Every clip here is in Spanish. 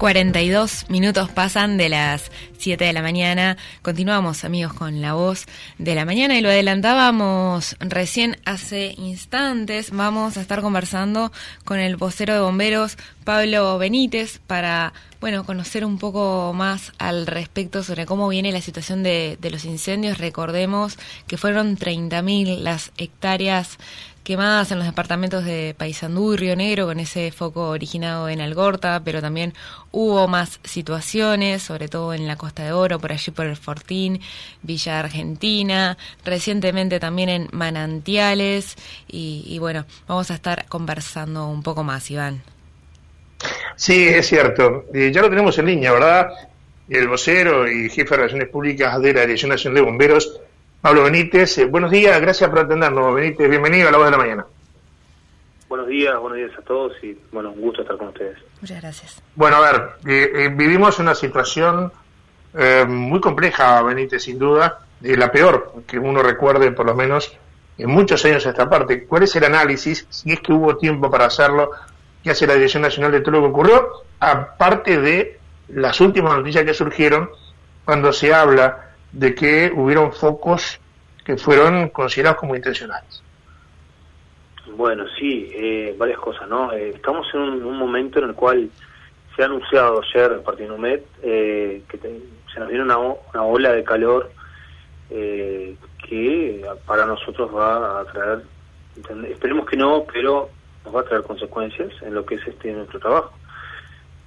42 minutos pasan de las 7 de la mañana. Continuamos, amigos, con la voz de la mañana y lo adelantábamos recién hace instantes. Vamos a estar conversando con el vocero de bomberos, Pablo Benítez, para, bueno, conocer un poco más al respecto sobre cómo viene la situación de, de los incendios. Recordemos que fueron 30.000 las hectáreas quemadas en los departamentos de Paysandú y Río Negro con ese foco originado en Algorta, pero también hubo más situaciones, sobre todo en la Costa de Oro, por allí por el Fortín, Villa Argentina, recientemente también en Manantiales y, bueno, vamos a estar conversando un poco más, Iván. Sí, es cierto. Eh, ya lo tenemos en línea, ¿verdad? El vocero y jefe de Relaciones Públicas de la Dirección Nacional de Bomberos Pablo Benítez, eh, buenos días, gracias por atendernos. Benítez, bienvenido a la voz de la mañana. Buenos días, buenos días a todos y bueno, un gusto estar con ustedes. Muchas gracias. Bueno, a ver, eh, eh, vivimos una situación muy compleja, Benítez, sin duda, la peor que uno recuerde, por lo menos, en muchos años a esta parte. ¿Cuál es el análisis, si es que hubo tiempo para hacerlo, que hace la Dirección Nacional de todo lo que ocurrió, aparte de las últimas noticias que surgieron cuando se habla de que hubieron focos que fueron considerados como intencionales. Bueno, sí, eh, varias cosas, ¿no? Eh, estamos en un, momento en el cual se ha anunciado ayer por Partinumet eh, que se nos viene una, una ola de calor eh, que para nosotros va a traer, esperemos que no, pero nos va a traer consecuencias en lo que es este nuestro trabajo.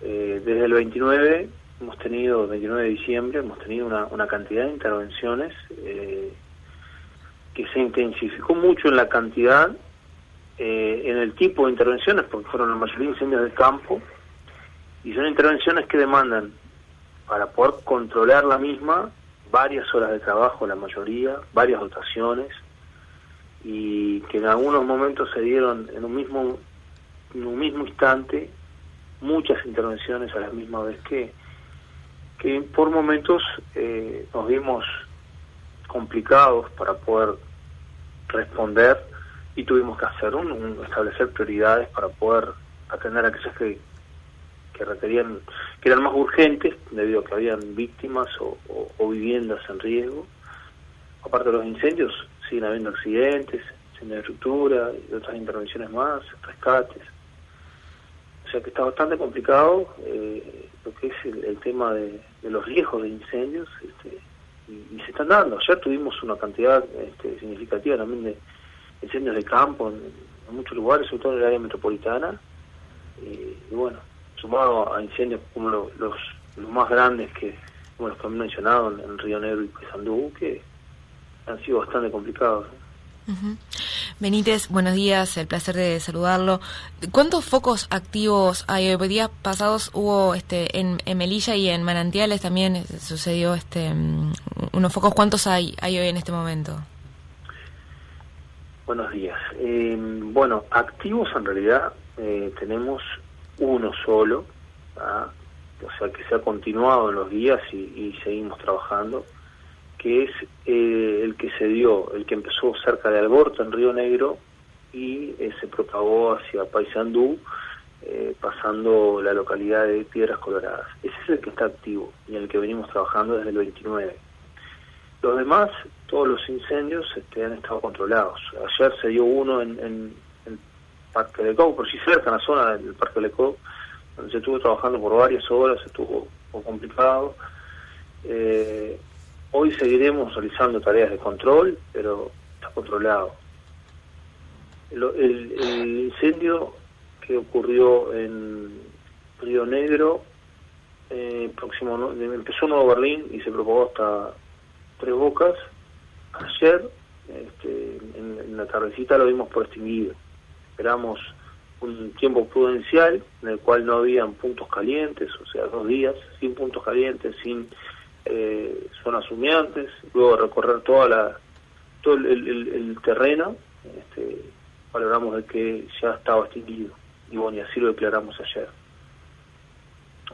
desde el 29 hemos tenido, 29 de diciembre, hemos tenido una, una cantidad de intervenciones eh, que se intensificó mucho en la cantidad, eh, en el tipo de intervenciones, porque fueron la mayoría incendios de campo, y son intervenciones que demandan, para poder controlar la misma, varias horas de trabajo, la mayoría, varias dotaciones, y que en algunos momentos se dieron en un mismo, en un mismo instante muchas intervenciones a la misma vez que que por momentos eh, nos vimos complicados para poder responder y tuvimos que hacer un, establecer prioridades para poder atender a aquellas que, que requerían que eran más urgentes debido a que habían víctimas o, viviendas en riesgo. Aparte de los incendios siguen habiendo accidentes incendios de estructura y otras intervenciones más rescates sea que está bastante complicado eh, lo que es el, tema de, los riesgos de incendios este, y, se están dando. Ayer tuvimos una cantidad este, significativa también de incendios de campo en, muchos lugares, sobre todo en el área metropolitana. Y, bueno, sumado a incendios como los, los más grandes que, como los que han mencionado en, Río Negro y Paysandú, que han sido bastante complicados. Benítez, buenos días, el placer de saludarlo. ¿Cuántos focos activos hay hoy? Días pasados hubo este, en, Melilla y en Manantiales también sucedió este, mm, unos focos. ¿Cuántos hay, hay hoy en este momento? Buenos días. Eh, bueno, activos en realidad eh, tenemos uno solo, ¿ah? o sea que se ha continuado en los días y seguimos trabajando que es eh, el que se dio, el que empezó cerca de Alborta, en Río Negro, y eh, se propagó hacia Paysandú, eh, pasando la localidad de Piedras Coloradas. Ese es el que está activo y en el que venimos trabajando desde el 29. Los demás, todos los incendios este, han estado controlados. Ayer se dio uno en, el Parque Cou, por si cerca, en la zona del Parque de Cou, donde se estuvo trabajando por varias horas, estuvo complicado. Eh, Hoy seguiremos realizando tareas de control, pero está controlado. El, incendio que ocurrió en Río Negro, eh, próximo empezó en Nuevo Berlín y se propagó hasta Tres Bocas. Ayer, este, en, la tardecita, lo vimos por extinguido. Esperamos un tiempo prudencial en el cual no habían puntos calientes, o sea, dos días sin puntos calientes, sin eh, zonas humeantes, luego recorrer toda la, todo el, terreno este, valoramos de que ya estaba extinguido. Y bueno, y así lo declaramos ayer.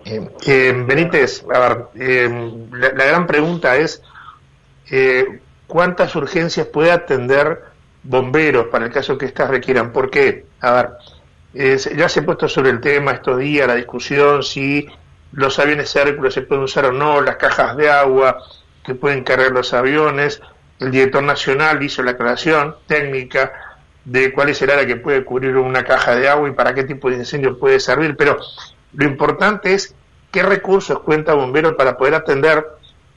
Eh, eh, Benítez, a ver, eh, la, gran pregunta es, ¿cuántas urgencias puede atender bomberos para el caso que estas requieran? ¿Por qué? A ver, ya se ha puesto sobre el tema estos días la discusión si los aviones Hércules se pueden usar o no, las cajas de agua que pueden cargar los aviones. El director nacional hizo la aclaración técnica de cuál es el área que puede cubrir una caja de agua y para qué tipo de incendio puede servir, pero lo importante es qué recursos cuenta Bomberos para poder atender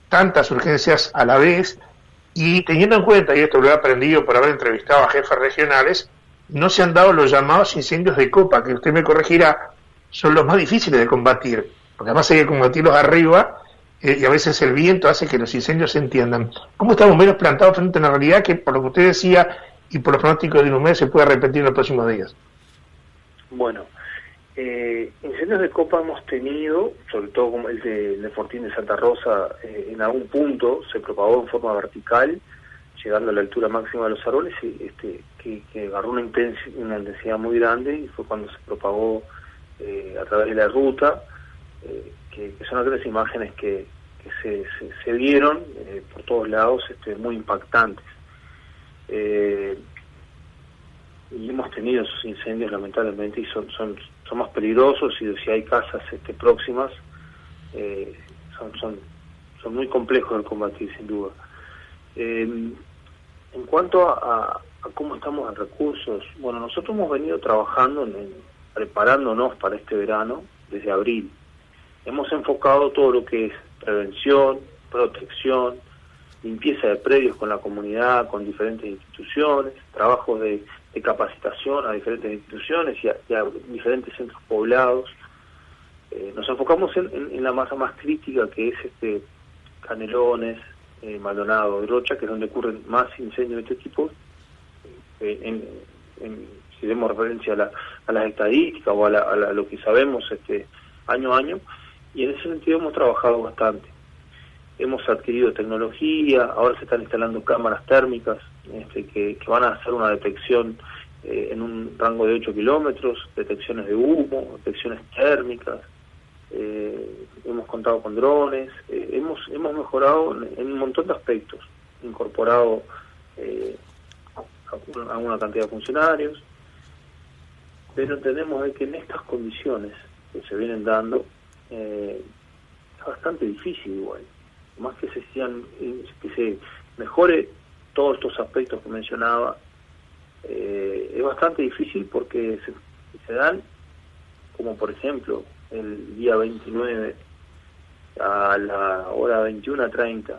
tantas urgencias a la vez y teniendo en cuenta, y esto lo he aprendido por haber entrevistado a jefes regionales, no se han dado los llamados incendios de copa, que usted me corregirá, son los más difíciles de combatir, porque además hay que combatirlos arriba eh, y a veces el viento hace que los incendios se entiendan. ¿Cómo está Bomberos plantado frente a una realidad que, por lo que usted decía y por los pronósticos de un mes, se puede repetir en los próximos días? Bueno, eh, incendios de copa hemos tenido, sobre todo como el de, Fortín de Santa Rosa, eh, en algún punto se propagó en forma vertical, llegando a la altura máxima de los árboles, y, este, que, agarró una, una, intensidad muy grande y fue cuando se propagó eh, a través de la ruta, eh, que, son aquellas imágenes que, se, se, vieron por todos lados este, muy impactantes. y hemos tenido esos incendios lamentablemente y son, son son más peligrosos y si hay casas este, próximas, eh, son, son, son muy complejos de combatir, sin duda. Eh, en cuanto a, cómo estamos en recursos, bueno, nosotros hemos venido trabajando, en, preparándonos para este verano desde abril. Hemos enfocado todo lo que es prevención, protección, limpieza de predios con la comunidad, con diferentes instituciones, trabajos de capacitación a diferentes instituciones y a, diferentes centros poblados. Eh, nos enfocamos en, la masa más crítica que es este Canelones, eh, Maldonado, Rocha, que es donde ocurren más incendios de este tipo. Eh, en, si demos referencia a, las estadísticas o a, lo que sabemos este año a año, y en ese sentido hemos trabajado bastante. Hemos adquirido tecnología, ahora se están instalando cámaras térmicas este, que, van a hacer una detección eh, en un rango de 8 kilómetros, detecciones de humo, detecciones térmicas, eh, hemos contado con drones, eh, hemos, hemos mejorado en, un montón de aspectos, incorporado a, una cantidad de funcionarios, pero entendemos que en estas condiciones que se vienen dando, es bastante difícil igual, más que se, sean, que se mejore todos estos aspectos que mencionaba, eh, es bastante difícil porque se, dan, como por ejemplo, el día 29 a la hora 21.30,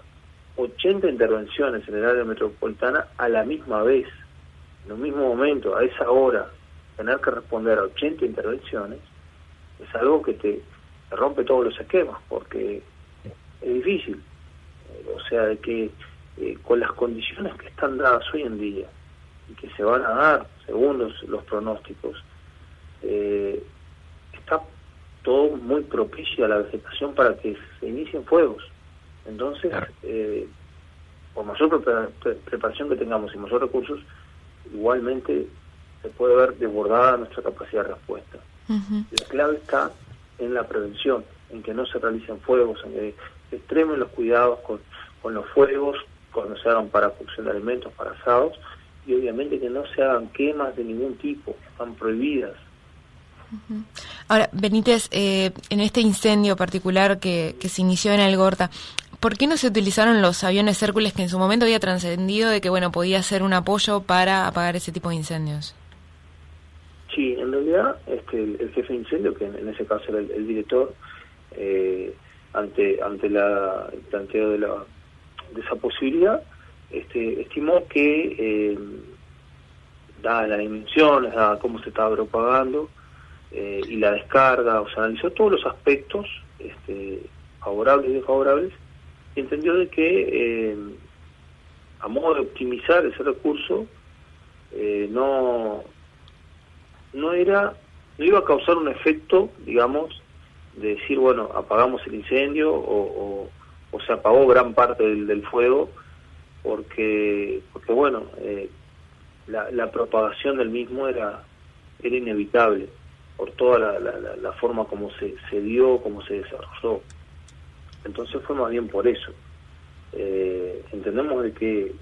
80 intervenciones en el área metropolitana a la misma vez, en el mismo momento, a esa hora, tener que responder a 80 intervenciones, es algo que te, rompe todos los esquemas, porque es difícil. O sea, de que eh, con las condiciones que están dadas hoy en día y que se van a dar según los, pronósticos, eh, está todo muy propicio a la vegetación para que se inicien fuegos. Entonces, eh, por mayor preparación que tengamos y mayor recursos, igualmente se puede ver desbordada nuestra capacidad de respuesta. La clave está en la prevención, en que no se realicen fuegos, en que extremen los cuidados con, con los fuegos, cuando se hagan para cocción de alimentos, para asados, y obviamente que no se hagan quemas de ningún tipo, están prohibidas. Ahora, Benítez, eh, en este incendio particular que, que se inició en Algorta, ¿por qué no se utilizaron los aviones Hércules que en su momento había trascendido de que bueno podía ser un apoyo para apagar ese tipo de incendios? Este, el, jefe de incendio, que en, ese caso era el, director, eh, ante ante la, el planteo de la, de esa posibilidad, este, estimó que, eh, dadas las dimensiones, dada cómo se estaba propagando eh, y la descarga, o sea, analizó todos los aspectos este, favorables y desfavorables, y entendió de que, eh, a modo de optimizar ese recurso, no, no era, no iba a causar un efecto, digamos, de decir, bueno, apagamos el incendio o o se apagó gran parte del, del fuego porque, porque bueno, eh, la, propagación del mismo era, era inevitable por toda la, forma como se, se dio, como se desarrolló. Entonces fue más bien por eso. Eh, entendemos de que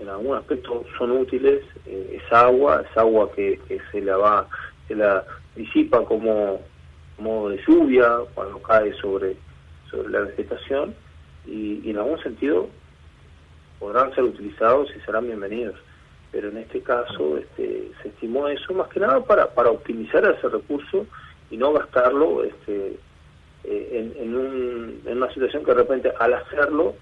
en algún aspecto son útiles, eh, es agua, es agua que, se la va, se la disipa como modo de lluvia cuando cae sobre, sobre la vegetación y, en algún sentido podrán ser utilizados y serán bienvenidos. Pero en este caso este, se estimó eso más que nada para, para optimizar ese recurso y no gastarlo este, eh, en, un, en, una situación que de repente al hacerlo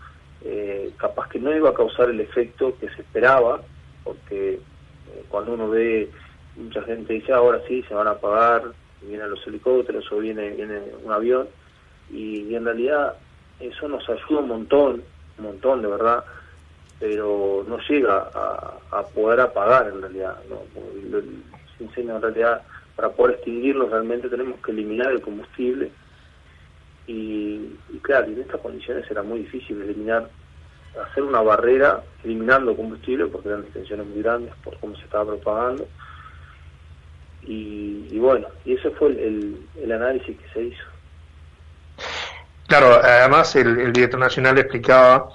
eh, capaz que no iba a causar el efecto que se esperaba, porque eh, cuando uno ve, mucha gente dice ahora sí, se van a pagar, vienen los helicópteros o viene, viene un avión, y en realidad eso nos ayuda un montón, un montón de verdad, pero no llega a, poder apagar en realidad. ¿no? en realidad, para poder extinguirlo realmente tenemos que eliminar el combustible y, claro, en estas condiciones era muy difícil eliminar, hacer una barrera eliminando combustible porque eran extensiones muy grandes por cómo se estaba propagando. Y, bueno, y ese fue el, el, análisis que se hizo. Claro, además el, el director nacional explicaba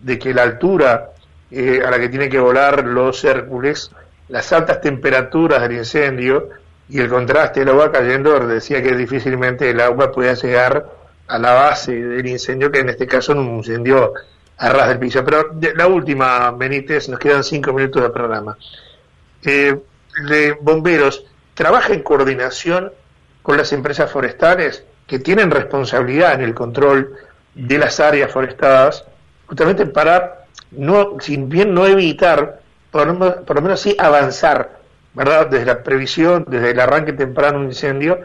de que la altura eh, a la que tienen que volar los Hércules, las altas temperaturas del incendio y el contraste del agua cayendo decía que difícilmente el agua podía llegar a la base del incendio, que en este caso no un incendio a ras del piso. Pero la última, Benítez, nos quedan cinco minutos de programa. Eh, de bomberos, ¿trabaja en coordinación con las empresas forestales que tienen responsabilidad en el control de las áreas forestadas justamente para, no, sin bien no evitar, por, lo menos sí avanzar, ¿verdad? Desde la previsión, desde el arranque temprano de un incendio,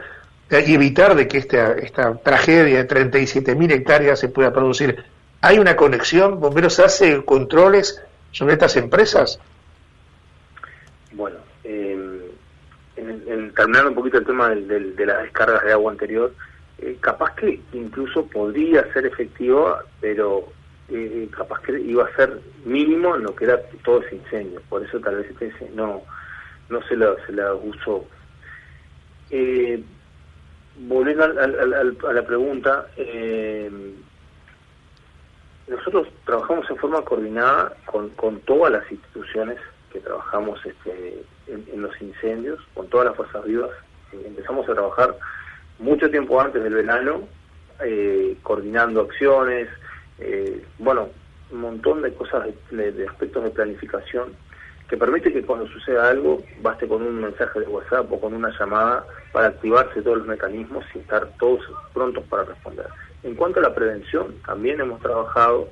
y evitar de que esta, esta tragedia de 37.000 hectáreas se pueda producir. ¿Hay una conexión? ¿Bomberos hace controles sobre estas empresas? Bueno, eh, en, terminando un poquito el tema de las descargas de agua anterior, eh, capaz que incluso podría ser efectivo, pero eh, capaz que iba a ser mínimo en lo que era todo ese incendio. Por eso tal vez este no, no se la, se la usó. Eh, volviendo a la pregunta, eh, nosotros trabajamos en forma coordinada con, con todas las instituciones que trabajamos este, en, los incendios, con todas las fuerzas vivas. empezamos a trabajar mucho tiempo antes del verano, coordinando acciones, eh, bueno, un montón de cosas, de, aspectos de planificación que permite que cuando suceda algo baste con un mensaje de WhatsApp o con una llamada para activarse todos los mecanismos y estar todos prontos para responder. En cuanto a la prevención, también hemos trabajado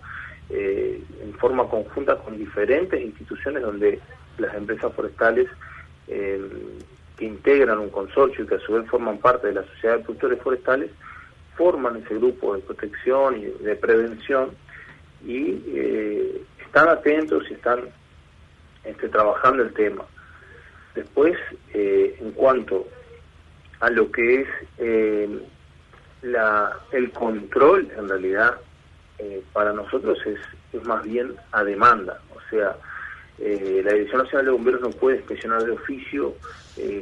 eh, en forma conjunta con diferentes instituciones donde las empresas forestales eh, que integran un consorcio y que a su vez forman parte de la sociedad de productores forestales forman ese grupo de protección y de prevención y eh, están atentos y están este, trabajando el tema. Después, eh, en cuanto a lo que es eh, la, el control, en realidad, para nosotros es, es más bien a demanda. O sea, la Dirección Nacional de Bomberos no puede inspeccionar de oficio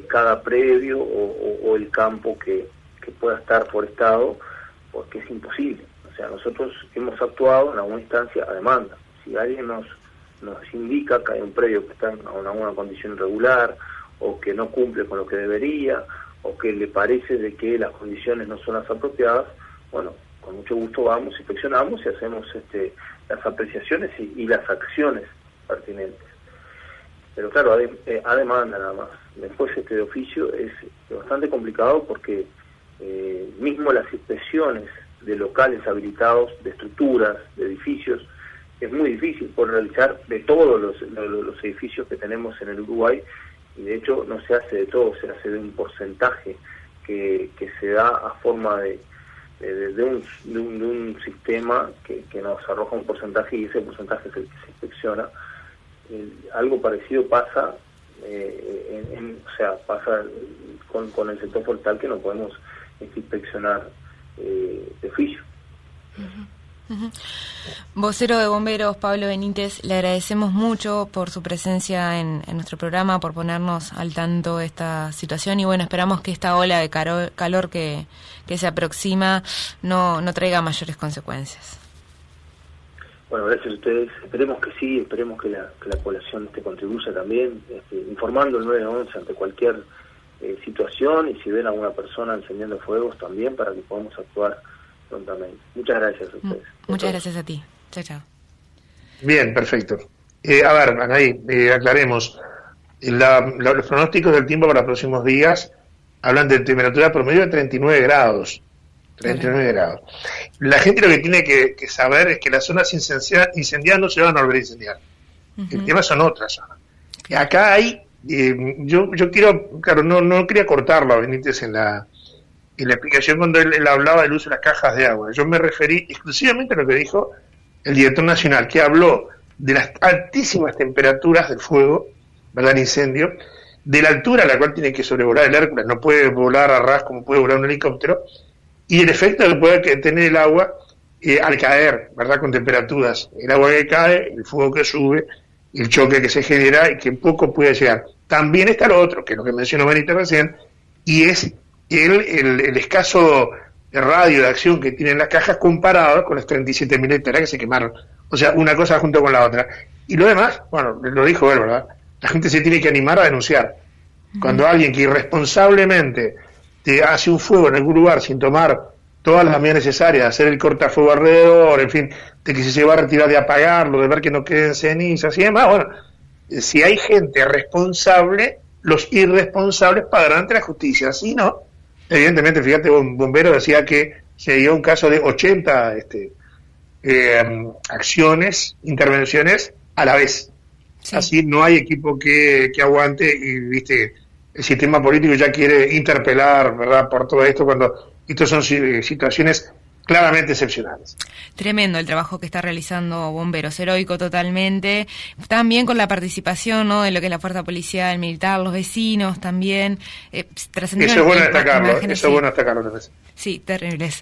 cada predio o, el campo que, que pueda estar forestado porque es imposible. O sea, nosotros hemos actuado en alguna instancia a demanda. Si alguien nos, nos indica que hay un predio que está en alguna condición irregular o que no cumple con lo que debería o que le parece de que las condiciones no son las apropiadas, bueno, con mucho gusto vamos, inspeccionamos y hacemos este, las apreciaciones y, las acciones pertinentes. Pero claro, a, eh, a, demanda nada más. Después este de oficio es bastante complicado porque eh, mismo las inspecciones de locales habilitados, de estructuras, de edificios, es muy difícil por realizar de todos los, los, edificios que tenemos en el Uruguay y de hecho no se hace de todo, se hace de un porcentaje que, que se da a forma de, de, un, de, un, sistema que, que, nos arroja un porcentaje y ese porcentaje es el que se inspecciona. algo parecido pasa, eh, en, o sea, pasa con, con el sector forestal que no podemos inspeccionar eh, de Vocero de Bomberos, Pablo Benítez, le agradecemos mucho por su presencia en, nuestro programa, por ponernos al tanto de esta situación y bueno, esperamos que esta ola de calor, que, se aproxima no, no traiga mayores consecuencias. Bueno, gracias a ustedes. Esperemos que sí, esperemos que la, que la población te contribuya también, este, informando el 911 ante cualquier eh, situación y si ven a alguna persona encendiendo fuegos también para que podamos actuar prontamente. Muchas gracias a mm, ustedes. Muchas gracias a ti. Chao, chao. Bien, perfecto. Eh, a ver, Anaí, eh, aclaremos. los pronósticos del tiempo para los próximos días hablan de temperatura promedio de 39 grados. 39 grados. La gente lo que tiene que, saber es que las zonas incendiadas no se van a volver a incendiar. El tema son otras zonas. Acá hay, eh, yo, yo quiero, claro, no, no quería cortarlo a Benítez en la, en la explicación cuando él, hablaba del uso de las cajas de agua. Yo me referí exclusivamente a lo que dijo el director nacional, que habló de las altísimas temperaturas del fuego, ¿verdad? El incendio, de la altura a la cual tiene que sobrevolar el Hércules, no puede volar a ras como puede volar un helicóptero, y el efecto que puede tener el agua eh, al caer, ¿verdad? Con temperaturas. El agua que cae, el fuego que sube, el choque que se genera y que poco puede llegar. También está lo otro, que es lo que mencionó Benito recién, y es el, el, escaso radio de acción que tienen las cajas comparado con las 37.000 hectáreas que se quemaron. O sea, una cosa junto con la otra. Y lo demás, bueno, lo dijo él, ¿verdad? La gente se tiene que animar a denunciar. Cuando alguien que irresponsablemente te hace un fuego en algún lugar sin tomar todas las medidas necesarias, hacer el cortafuego alrededor, en fin, de que se va a retirar de apagarlo, de ver que no queden cenizas y demás, bueno, si hay gente responsable, los irresponsables pagarán ante la justicia, si no, evidentemente, fíjate, un bombero decía que se dio un caso de 80 este, eh, acciones, intervenciones a la vez. Así no hay equipo que, que aguante y, viste, el sistema político ya quiere interpelar, ¿verdad?, por todo esto cuando estas son situaciones claramente excepcionales. Tremendo el trabajo que está realizando Bomberos, heroico totalmente. También con la participación ¿no? de lo que es la fuerza policial, militar, los vecinos también. Eh, eso es bueno destacarlo, eso es bueno destacarlo. Sí, terribles.